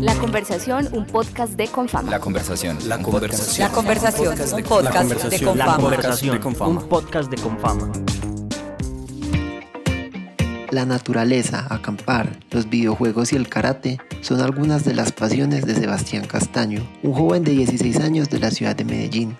La conversación, un podcast de Confama. La conversación. La conversación. La conversación, un podcast de La Confama. conversación. un podcast de Confama. La naturaleza, acampar, los videojuegos y el karate son algunas de las pasiones de Sebastián Castaño, un joven de 16 años de la ciudad de Medellín.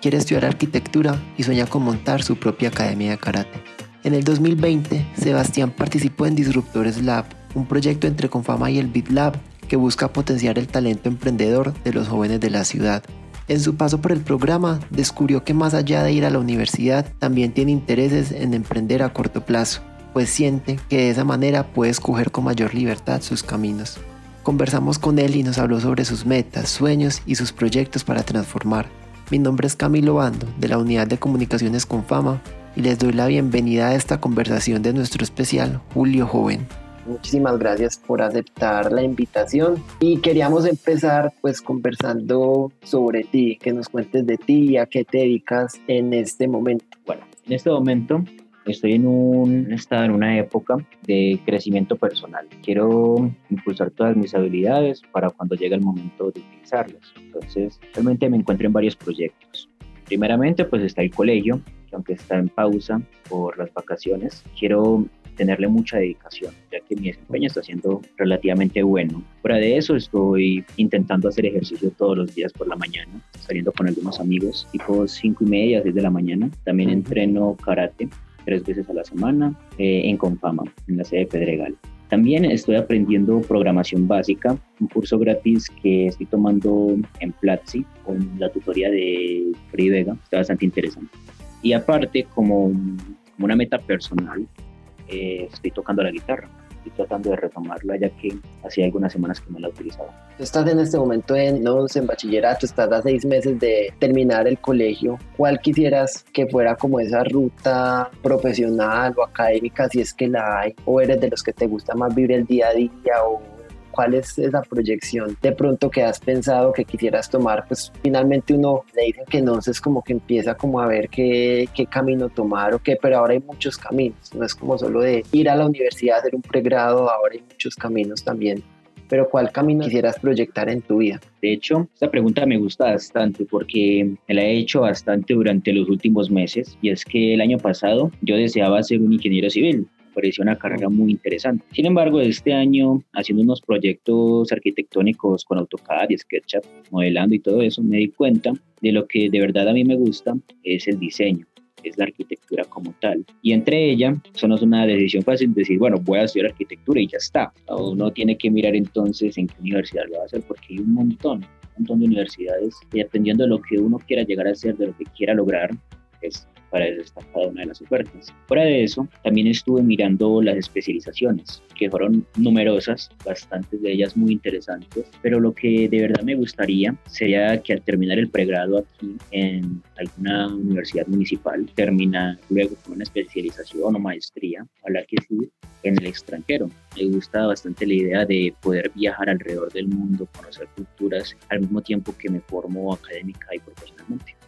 Quiere estudiar arquitectura y sueña con montar su propia academia de karate. En el 2020, Sebastián participó en Disruptores Lab, un proyecto entre Confama y el Beat Lab que busca potenciar el talento emprendedor de los jóvenes de la ciudad. En su paso por el programa, descubrió que más allá de ir a la universidad, también tiene intereses en emprender a corto plazo, pues siente que de esa manera puede escoger con mayor libertad sus caminos. Conversamos con él y nos habló sobre sus metas, sueños y sus proyectos para transformar. Mi nombre es Camilo Bando, de la Unidad de Comunicaciones con Fama, y les doy la bienvenida a esta conversación de nuestro especial Julio Joven. Muchísimas gracias por aceptar la invitación y queríamos empezar pues conversando sobre ti, que nos cuentes de ti, a qué te dedicas en este momento. Bueno, en este momento estoy en un estado, en una época de crecimiento personal. Quiero impulsar todas mis habilidades para cuando llegue el momento de utilizarlas. Entonces, realmente me encuentro en varios proyectos. Primeramente, pues está el colegio, que aunque está en pausa por las vacaciones, quiero tenerle mucha dedicación, ya que mi desempeño está siendo relativamente bueno. Fuera de eso, estoy intentando hacer ejercicio todos los días por la mañana, saliendo con algunos amigos, tipo 5 y media, 6 de la mañana. También entreno karate tres veces a la semana eh, en Confama, en la sede de Pedregal. También estoy aprendiendo programación básica, un curso gratis que estoy tomando en Platzi con la tutoría de Free Vega, está bastante interesante. Y aparte, como, como una meta personal, eh, estoy tocando la guitarra. Estoy tratando de retomarla ya que hacía algunas semanas que no la utilizaba. Estás en este momento en, no, en bachillerato, estás a seis meses de terminar el colegio. ¿Cuál quisieras que fuera como esa ruta profesional o académica, si es que la hay? ¿O eres de los que te gusta más vivir el día a día? ¿O cuál es esa proyección de pronto que has pensado que quisieras tomar? Pues finalmente uno le dicen que no, es como que empieza como a ver qué, qué camino tomar o qué, pero ahora hay muchos caminos. No es como solo de ir a la universidad a hacer un pregrado, ahora hay muchos caminos también pero ¿cuál camino quisieras proyectar en tu vida? De hecho, esta pregunta me gusta bastante porque me la he hecho bastante durante los últimos meses y es que el año pasado yo deseaba ser un ingeniero civil. Pareció una carrera muy interesante. Sin embargo, este año, haciendo unos proyectos arquitectónicos con AutoCAD y SketchUp, modelando y todo eso, me di cuenta de lo que de verdad a mí me gusta es el diseño es la arquitectura como tal. Y entre ella, eso no es una decisión fácil decir, bueno, voy a estudiar arquitectura y ya está. Uno tiene que mirar entonces en qué universidad lo va a hacer, porque hay un montón, un montón de universidades, y dependiendo de lo que uno quiera llegar a hacer, de lo que quiera lograr, es para está cada una de las ofertas. Fuera de eso, también estuve mirando las especializaciones, que fueron numerosas, bastantes de ellas muy interesantes, pero lo que de verdad me gustaría sería que al terminar el pregrado aquí en alguna universidad municipal, terminar luego con una especialización o maestría, a la que sí, en el extranjero. Me gusta bastante la idea de poder viajar alrededor del mundo, conocer culturas, al mismo tiempo que me formo académica y profesionalmente.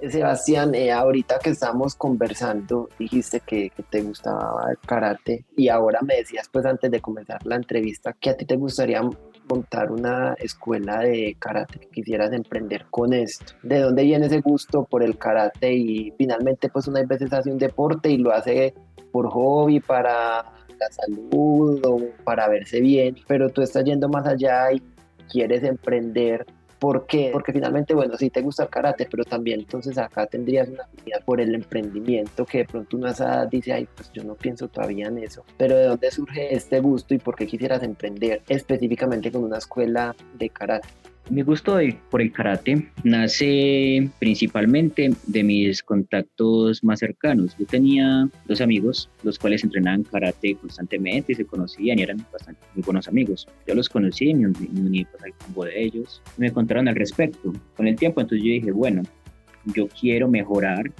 Sebastián, eh, ahorita que estamos conversando, dijiste que, te gustaba el karate y ahora me decías, pues antes de comenzar la entrevista, que a ti te gustaría montar una escuela de karate, que quisieras emprender con esto. ¿De dónde viene ese gusto por el karate? Y finalmente, pues unas veces hace un deporte y lo hace por hobby, para la salud o para verse bien, pero tú estás yendo más allá y quieres emprender ¿Por qué? Porque finalmente, bueno, sí te gusta el karate, pero también entonces acá tendrías una afinidad por el emprendimiento que de pronto una esa dice, ay, pues yo no pienso todavía en eso. Pero ¿de dónde surge este gusto y por qué quisieras emprender específicamente con una escuela de karate? Mi gusto por el karate nace principalmente de mis contactos más cercanos. Yo tenía dos amigos, los cuales entrenaban karate constantemente y se conocían y eran bastante buenos amigos. Yo los conocí, me uní pues, al combo de ellos, me contaron al respecto. Con el tiempo entonces yo dije, bueno, yo quiero mejorar,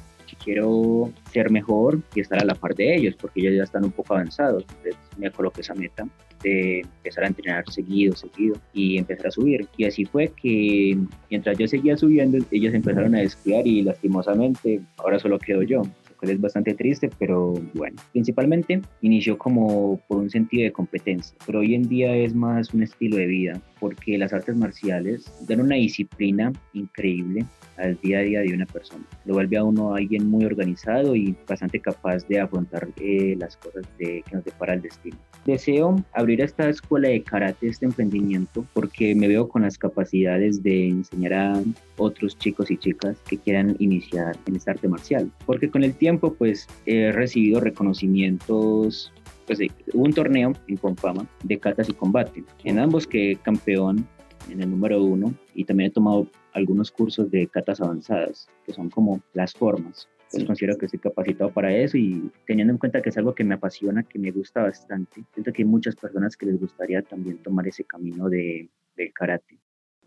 quiero ser mejor y estar a la par de ellos, porque ellos ya están un poco avanzados. Entonces me coloqué esa meta empezar a entrenar seguido, seguido y empezar a subir. Y así fue que mientras yo seguía subiendo, ellos empezaron a descuidar y lastimosamente ahora solo quedo yo. Cual es bastante triste, pero bueno, principalmente inició como por un sentido de competencia, pero hoy en día es más un estilo de vida, porque las artes marciales dan una disciplina increíble al día a día de una persona. Lo vuelve a uno alguien muy organizado y bastante capaz de afrontar eh, las cosas de, que nos depara el destino. Deseo abrir esta escuela de karate, este emprendimiento, porque me veo con las capacidades de enseñar a otros chicos y chicas que quieran iniciar en esta arte marcial. Porque con el tiempo, pues, he recibido reconocimientos pues hubo un torneo en Confama de catas y combate. En ambos quedé campeón en el número uno y también he tomado algunos cursos de catas avanzadas, que son como las formas. Pues considero que estoy capacitado para eso y teniendo en cuenta que es algo que me apasiona, que me gusta bastante, siento que hay muchas personas que les gustaría también tomar ese camino de, del karate.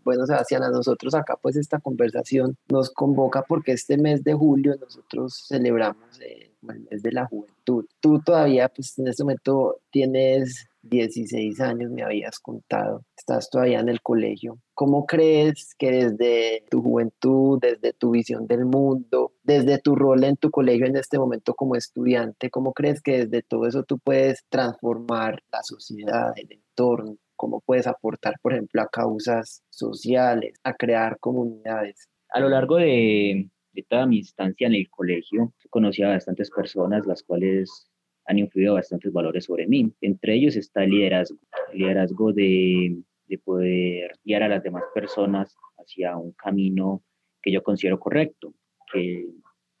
Bueno, Sebastián, a nosotros acá pues esta conversación nos convoca porque este mes de julio nosotros celebramos eh, el mes de la juventud. Tú todavía pues en este momento tienes 16 años, me habías contado, estás todavía en el colegio. ¿Cómo crees que desde tu juventud, desde tu visión del mundo, desde tu rol en tu colegio en este momento como estudiante, cómo crees que desde todo eso tú puedes transformar la sociedad, el entorno? ¿Cómo puedes aportar, por ejemplo, a causas sociales, a crear comunidades? A lo largo de, de toda mi instancia en el colegio, conocí a bastantes personas, las cuales han influido bastantes valores sobre mí. Entre ellos está el liderazgo, el liderazgo de, de poder guiar a las demás personas hacia un camino que yo considero correcto, que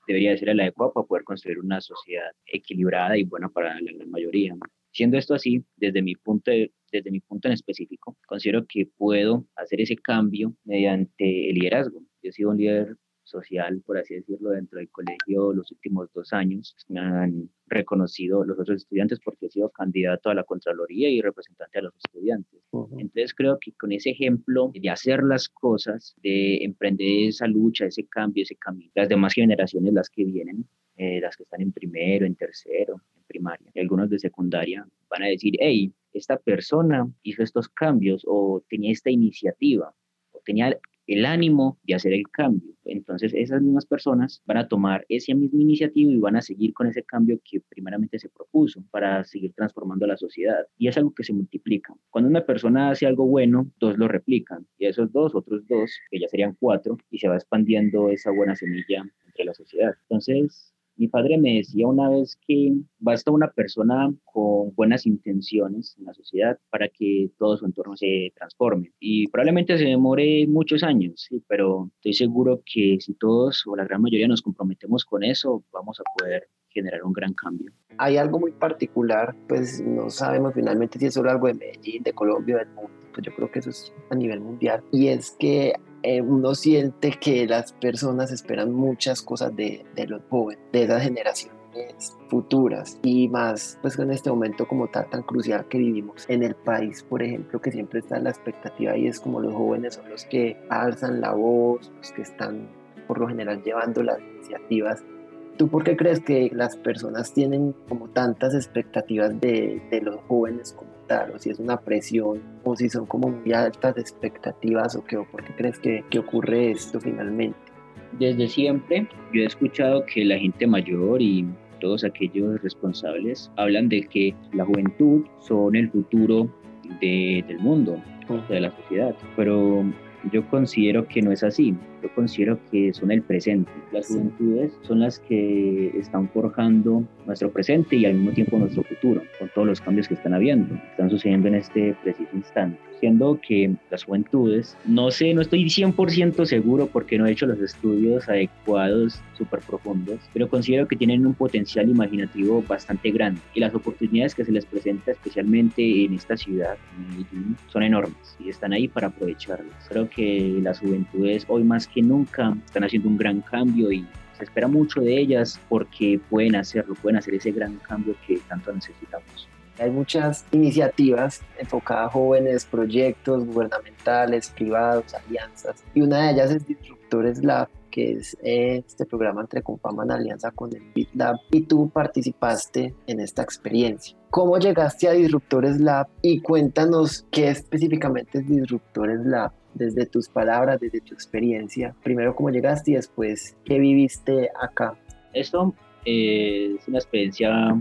debería ser el adecuado para poder construir una sociedad equilibrada y buena para la gran mayoría. Siendo esto así, desde mi punto desde mi punto en específico, considero que puedo hacer ese cambio mediante el liderazgo. Yo he sido un líder social, por así decirlo, dentro del colegio los últimos dos años. Me han reconocido los otros estudiantes porque he sido candidato a la Contraloría y representante a los estudiantes. Entonces creo que con ese ejemplo de hacer las cosas, de emprender esa lucha, ese cambio, ese camino, las demás generaciones, las que vienen, eh, las que están en primero, en tercero, en primaria, y algunos de secundaria, van a decir, hey, esta persona hizo estos cambios o tenía esta iniciativa o tenía el ánimo de hacer el cambio. Entonces esas mismas personas van a tomar esa misma iniciativa y van a seguir con ese cambio que primeramente se propuso para seguir transformando la sociedad. Y es algo que se multiplica. Cuando una persona hace algo bueno, dos lo replican. Y esos dos, otros dos, que ya serían cuatro, y se va expandiendo esa buena semilla entre la sociedad. Entonces, mi padre me decía una vez que basta una persona con buenas intenciones en la sociedad para que todo su entorno se transforme. Y probablemente se demore muchos años, sí, pero estoy seguro que si todos o la gran mayoría nos comprometemos con eso, vamos a poder generar un gran cambio. Hay algo muy particular, pues no sabemos finalmente si es solo algo de Medellín, de Colombia, del mundo, pues yo creo que eso es a nivel mundial, y es que eh, uno siente que las personas esperan muchas cosas de, de los jóvenes, de esas generaciones futuras. Y más pues en este momento como tal tan crucial que vivimos en el país por ejemplo que siempre está la expectativa y es como los jóvenes son los que alzan la voz los que están por lo general llevando las iniciativas ¿Tú por qué crees que las personas tienen como tantas expectativas de, de los jóvenes como o si es una presión, o si son como muy altas expectativas, o qué, o por qué crees que, que ocurre esto finalmente. Desde siempre yo he escuchado que la gente mayor y todos aquellos responsables hablan de que la juventud son el futuro de, del mundo, de la sociedad, pero yo considero que no es así. Yo considero que son el presente. Las juventudes son las que están forjando nuestro presente y al mismo tiempo nuestro futuro, con todos los cambios que están habiendo, están sucediendo en este preciso instante. Que las juventudes, no sé, no estoy 100% seguro porque no he hecho los estudios adecuados, súper profundos, pero considero que tienen un potencial imaginativo bastante grande y las oportunidades que se les presenta especialmente en esta ciudad, son enormes y están ahí para aprovecharlas. Creo que las juventudes hoy más que nunca están haciendo un gran cambio y se espera mucho de ellas porque pueden hacerlo, pueden hacer ese gran cambio que tanto necesitamos. Hay muchas iniciativas enfocadas a jóvenes, proyectos gubernamentales, privados, alianzas, y una de ellas es Disruptores Lab, que es este programa entre Confama en alianza con el BitLab, y tú participaste en esta experiencia. ¿Cómo llegaste a Disruptores Lab? Y cuéntanos qué específicamente es Disruptores Lab desde tus palabras, desde tu experiencia. Primero cómo llegaste y después qué viviste acá. Esto es una experiencia,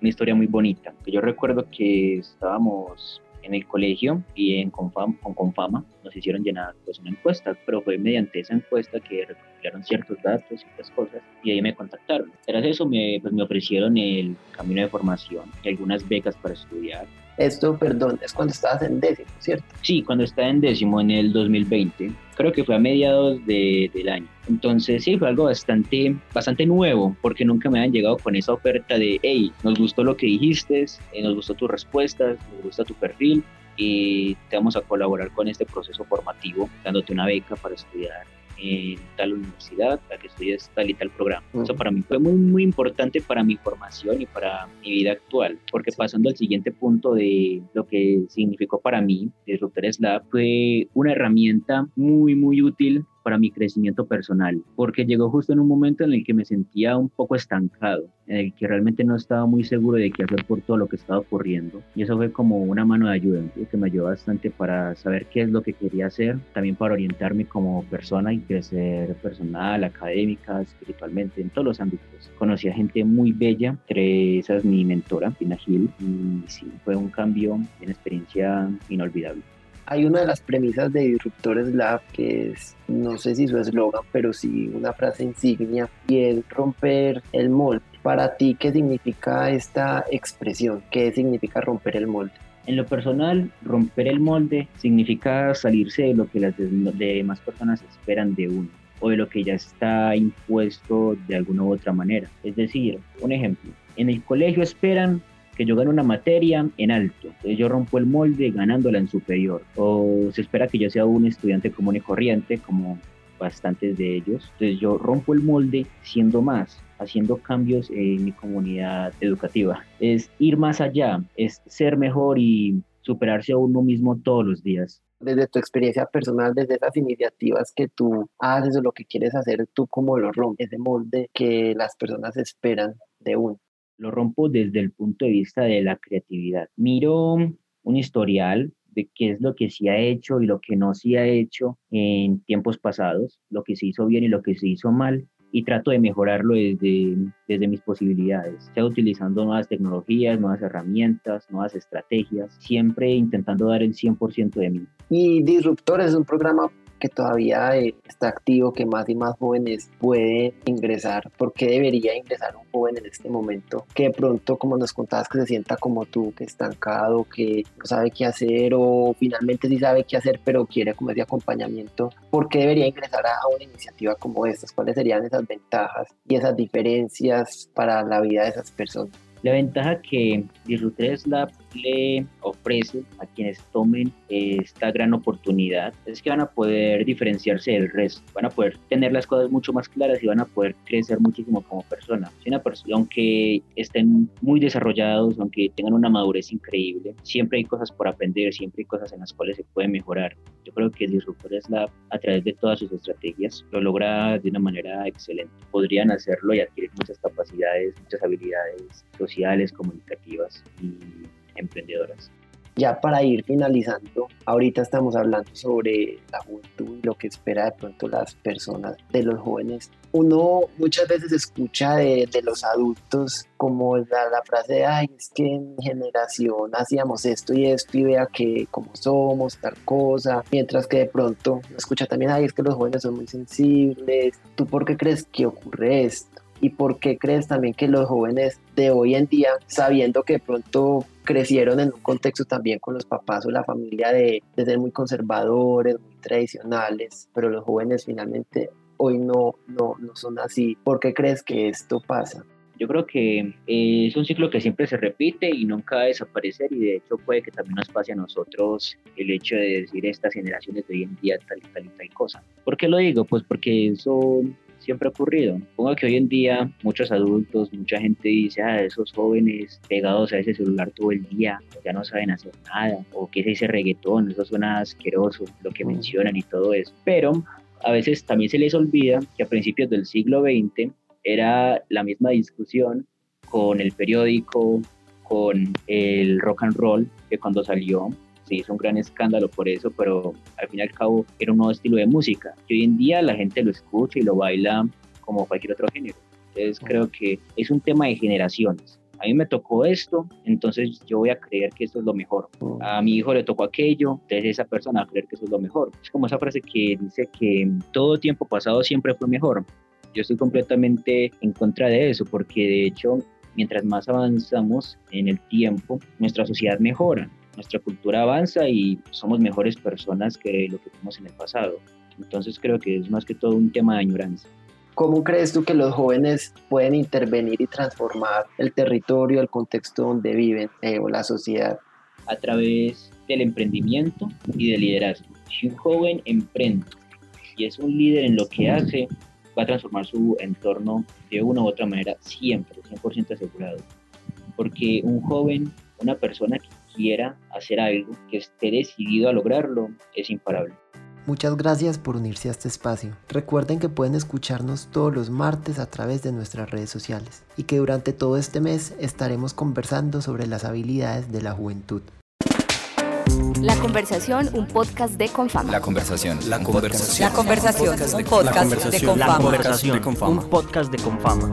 una historia muy bonita. Yo recuerdo que estábamos en el colegio y en Confam, con Confama nos hicieron llenar pues una encuesta, pero fue mediante esa encuesta que recopilaron ciertos datos otras cosas y ahí me contactaron. Tras eso me, pues me ofrecieron el camino de formación y algunas becas para estudiar esto, perdón, es cuando estabas en décimo, ¿cierto? Sí, cuando estaba en décimo en el 2020. Creo que fue a mediados de, del año. Entonces sí, fue algo bastante, bastante nuevo porque nunca me habían llegado con esa oferta de, hey, nos gustó lo que dijiste, eh, nos gustó tus respuestas, nos gusta tu perfil y te vamos a colaborar con este proceso formativo, dándote una beca para estudiar en tal universidad para que estudies tal y tal programa. Eso para mí fue muy, muy importante para mi formación y para mi vida actual, porque pasando al siguiente punto de lo que significó para mí, Disruptores Lab fue una herramienta muy, muy útil para mi crecimiento personal, porque llegó justo en un momento en el que me sentía un poco estancado, en el que realmente no estaba muy seguro de qué hacer por todo lo que estaba ocurriendo. Y eso fue como una mano de ayuda, que me ayudó bastante para saber qué es lo que quería hacer, también para orientarme como persona y crecer personal, académica, espiritualmente, en todos los ámbitos. Conocí a gente muy bella, entre esas mi mentora, Pina Gil, y sí, fue un cambio, una experiencia inolvidable hay una de las premisas de Disruptores Lab que es, no sé si su eslogan, pero sí una frase insignia, y es romper el molde. Para ti, ¿qué significa esta expresión? ¿Qué significa romper el molde? En lo personal, romper el molde significa salirse de lo que las demás personas esperan de uno o de lo que ya está impuesto de alguna u otra manera. Es decir, un ejemplo, en el colegio esperan que yo gane una materia en alto, entonces yo rompo el molde ganándola en superior, o se espera que yo sea un estudiante común y corriente, como bastantes de ellos, entonces yo rompo el molde siendo más, haciendo cambios en mi comunidad educativa. Es ir más allá, es ser mejor y superarse a uno mismo todos los días. Desde tu experiencia personal, desde esas iniciativas que tú haces o lo que quieres hacer, tú cómo lo rompes, ese molde que las personas esperan de uno lo rompo desde el punto de vista de la creatividad. Miro un historial de qué es lo que se ha hecho y lo que no se ha hecho en tiempos pasados, lo que se hizo bien y lo que se hizo mal, y trato de mejorarlo desde, desde mis posibilidades, sea utilizando nuevas tecnologías, nuevas herramientas, nuevas estrategias, siempre intentando dar el 100% de mí. Y Disruptor es un programa que todavía eh, está activo, que más y más jóvenes pueden ingresar. ¿Por qué debería ingresar un joven en este momento que de pronto, como nos contabas, que se sienta como tú, que estancado, que no sabe qué hacer o finalmente sí sabe qué hacer, pero quiere como ese acompañamiento? ¿Por qué debería ingresar a, una iniciativa como esta? ¿Cuáles serían esas ventajas y esas diferencias para la vida de esas personas? La ventaja que Disruptores Lab le ofrece a quienes tomen esta gran oportunidad es que van a poder diferenciarse del resto, van a poder tener las cosas mucho más claras y van a poder crecer muchísimo como persona. Si una persona, aunque estén muy desarrollados, aunque tengan una madurez increíble, siempre hay cosas por aprender, siempre hay cosas en las cuales se puede mejorar. Yo creo que Disruptores Lab, a través de todas sus estrategias, lo logra de una manera excelente. Podrían hacerlo y adquirir muchas capacidades, muchas habilidades sociales, comunicativas y emprendedoras. Ya para ir finalizando, ahorita estamos hablando sobre la juventud y lo que espera de pronto las personas, de los jóvenes. Uno muchas veces escucha de, de los adultos como la, la, frase de, ay, es que en mi generación hacíamos esto y esto y vea que como somos, tal cosa, mientras que de pronto escucha también, ay, es que los jóvenes son muy sensibles. ¿Tú por qué crees que ocurre esto? ¿Y por qué crees también que los jóvenes de hoy en día, sabiendo que de pronto crecieron en un contexto también con los papás o la familia de, ser muy conservadores, muy tradicionales, pero los jóvenes finalmente hoy no, no, no son así? ¿Por qué crees que esto pasa? Yo creo que eh, es un ciclo que siempre se repite y nunca va a desaparecer y de hecho puede que también nos pase a nosotros el hecho de decir estas generaciones de hoy en día tal y tal y tal cosa. ¿Por qué lo digo? Pues porque eso siempre ha ocurrido. Pongo que hoy en día muchos adultos, mucha gente dice, ah, esos jóvenes pegados a ese celular todo el día, ya no saben hacer nada, o que es ese reggaetón, eso suena asqueroso, lo que mencionan y todo eso. Pero a veces también se les olvida que a principios del siglo XX era la misma discusión con el periódico, con el rock and roll, que cuando salió se hizo un gran escándalo por eso, pero al fin y al cabo era un nuevo estilo de música, que hoy en día la gente lo escucha y lo baila como cualquier otro género. Entonces creo que es un tema de generaciones. A mí me tocó esto, entonces yo voy a creer que esto es lo mejor. A mi hijo le tocó aquello, entonces esa persona va a creer que eso es lo mejor. Es como esa frase que dice que todo tiempo pasado siempre fue mejor. Yo estoy completamente en contra de eso, porque de hecho, mientras más avanzamos en el tiempo, nuestra sociedad mejora, nuestra cultura avanza y somos mejores personas que lo que fuimos en el pasado. Entonces creo que es más que todo un tema de añoranza. ¿Cómo crees tú que los jóvenes pueden intervenir y transformar el territorio, el contexto donde viven eh, o la sociedad? A través del emprendimiento y del liderazgo. Si un joven emprende y es un líder en lo que hace, va a transformar su entorno de una u otra manera siempre, 100% asegurado. Porque un joven, una persona que quiera hacer algo, que esté decidido a lograrlo, es imparable. Muchas gracias por unirse a este espacio. Recuerden que pueden escucharnos todos los martes a través de nuestras redes sociales y que durante todo este mes estaremos conversando sobre las habilidades de la juventud. La conversación, un podcast de Confama. La conversación. La conversación. La conversación, un podcast de Confama. La conversación, un podcast de Confama